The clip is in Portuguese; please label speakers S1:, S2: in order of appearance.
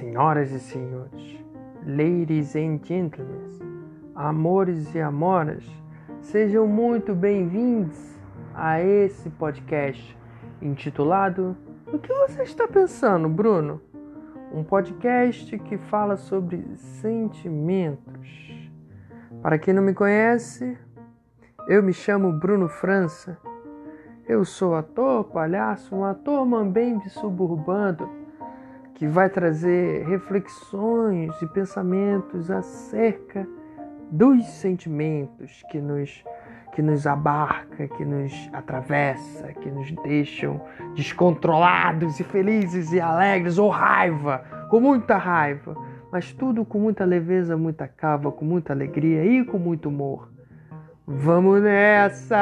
S1: Senhoras e senhores, ladies and gentlemen, amores e amoras, sejam muito bem-vindos a esse podcast intitulado O que você está pensando, Bruno? Um podcast que fala sobre sentimentos. Para quem não me conhece, eu me chamo Bruno França. Eu sou ator, palhaço, um ator mambembe suburbano que vai trazer reflexões e pensamentos acerca dos sentimentos que nos que nos abarca, que nos atravessa, que nos deixam descontrolados e felizes e alegres ou raiva, com muita raiva, mas tudo com muita leveza, muita cava, com muita alegria e com muito humor. Vamos nessa!